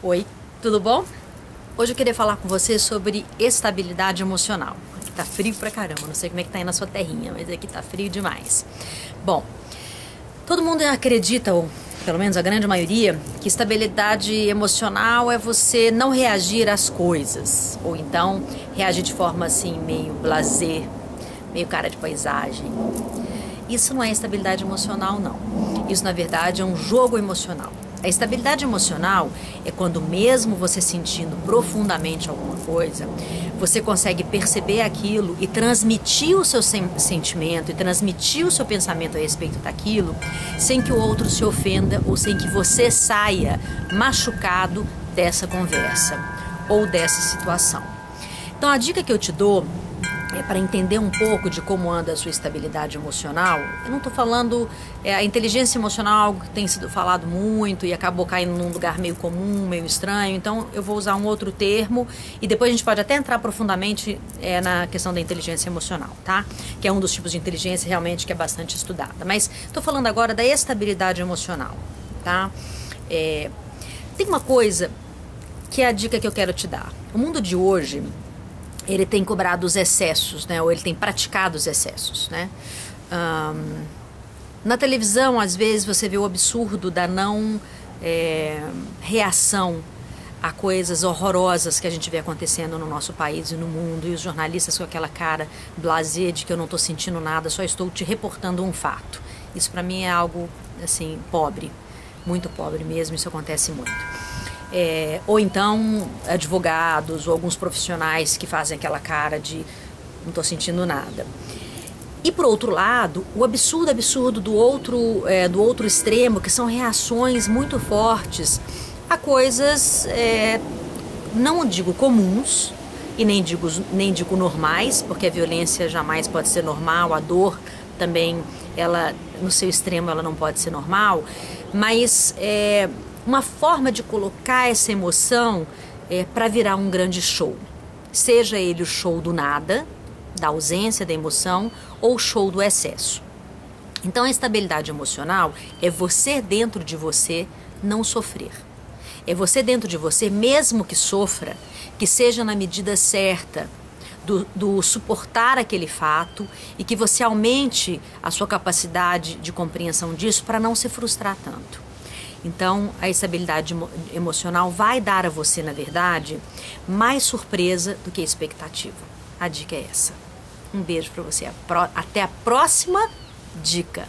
Oi, tudo bom? Hoje eu queria falar com você sobre estabilidade emocional. Aqui tá frio pra caramba, não sei como é que tá aí na sua terrinha, mas aqui tá frio demais. Bom, todo mundo acredita, ou pelo menos a grande maioria, que estabilidade emocional é você não reagir às coisas, ou então reagir de forma assim meio blazer, meio cara de paisagem. Isso não é estabilidade emocional, não. Isso, na verdade, é um jogo emocional. A estabilidade emocional é quando, mesmo você sentindo profundamente alguma coisa, você consegue perceber aquilo e transmitir o seu sentimento e transmitir o seu pensamento a respeito daquilo, sem que o outro se ofenda ou sem que você saia machucado dessa conversa ou dessa situação. Então, a dica que eu te dou é, para entender um pouco de como anda a sua estabilidade emocional, eu não estou falando. É, a inteligência emocional é algo que tem sido falado muito e acabou caindo num lugar meio comum, meio estranho, então eu vou usar um outro termo e depois a gente pode até entrar profundamente é, na questão da inteligência emocional, tá? Que é um dos tipos de inteligência realmente que é bastante estudada. Mas estou falando agora da estabilidade emocional, tá? É, tem uma coisa que é a dica que eu quero te dar. O mundo de hoje ele tem cobrado os excessos, né? Ou ele tem praticado os excessos, né? Um, na televisão, às vezes, você vê o absurdo da não é, reação a coisas horrorosas que a gente vê acontecendo no nosso país e no mundo, e os jornalistas com aquela cara blasé de que eu não estou sentindo nada, só estou te reportando um fato. Isso para mim é algo assim pobre, muito pobre mesmo, isso acontece muito é, ou então advogados ou alguns profissionais que fazem aquela cara de não estou sentindo nada. E por outro lado, o absurdo absurdo do outro, é, do outro extremo, que são reações muito fortes a coisas, é, não digo comuns, e nem digo, nem digo normais, porque a violência jamais pode ser normal, a dor também, ela no seu extremo, ela não pode ser normal, mas é, uma forma de colocar essa emoção é, para virar um grande show. Seja ele o show do nada, da ausência da emoção, ou o show do excesso. Então, a estabilidade emocional é você dentro de você não sofrer. É você dentro de você, mesmo que sofra, que seja na medida certa, do, do, suportar aquele fato e que você aumente a sua capacidade de compreensão disso para não se frustrar tanto. Então, a estabilidade emocional vai dar a você, na verdade, mais surpresa do que expectativa. A dica é essa. Um beijo para você. Até a próxima dica.